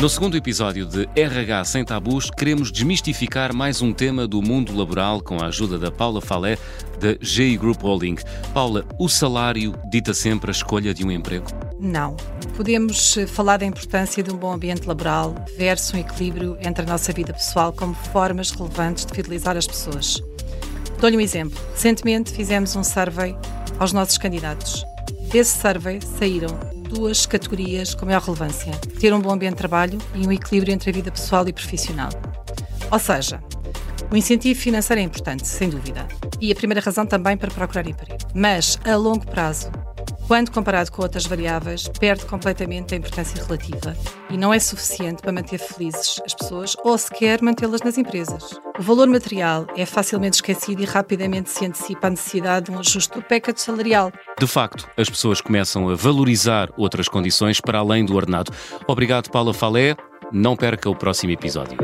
No segundo episódio de RH Sem Tabus, queremos desmistificar mais um tema do mundo laboral com a ajuda da Paula Falé, da GI Group Holding. Paula, o salário dita sempre a escolha de um emprego? Não. Podemos eh, falar da importância de um bom ambiente laboral versus um equilíbrio entre a nossa vida pessoal como formas relevantes de fidelizar as pessoas. Dou-lhe um exemplo. Recentemente fizemos um survey aos nossos candidatos. Desse survey saíram duas categorias com maior relevância: ter um bom ambiente de trabalho e um equilíbrio entre a vida pessoal e profissional. Ou seja, o incentivo financeiro é importante, sem dúvida, e a primeira razão também para procurar emprego. Mas, a longo prazo, quando comparado com outras variáveis, perde completamente a importância relativa e não é suficiente para manter felizes as pessoas ou sequer mantê-las nas empresas. O valor material é facilmente esquecido e rapidamente se antecipa a necessidade de um ajuste do package salarial. De facto, as pessoas começam a valorizar outras condições para além do ordenado. Obrigado, Paula Falé. Não perca o próximo episódio.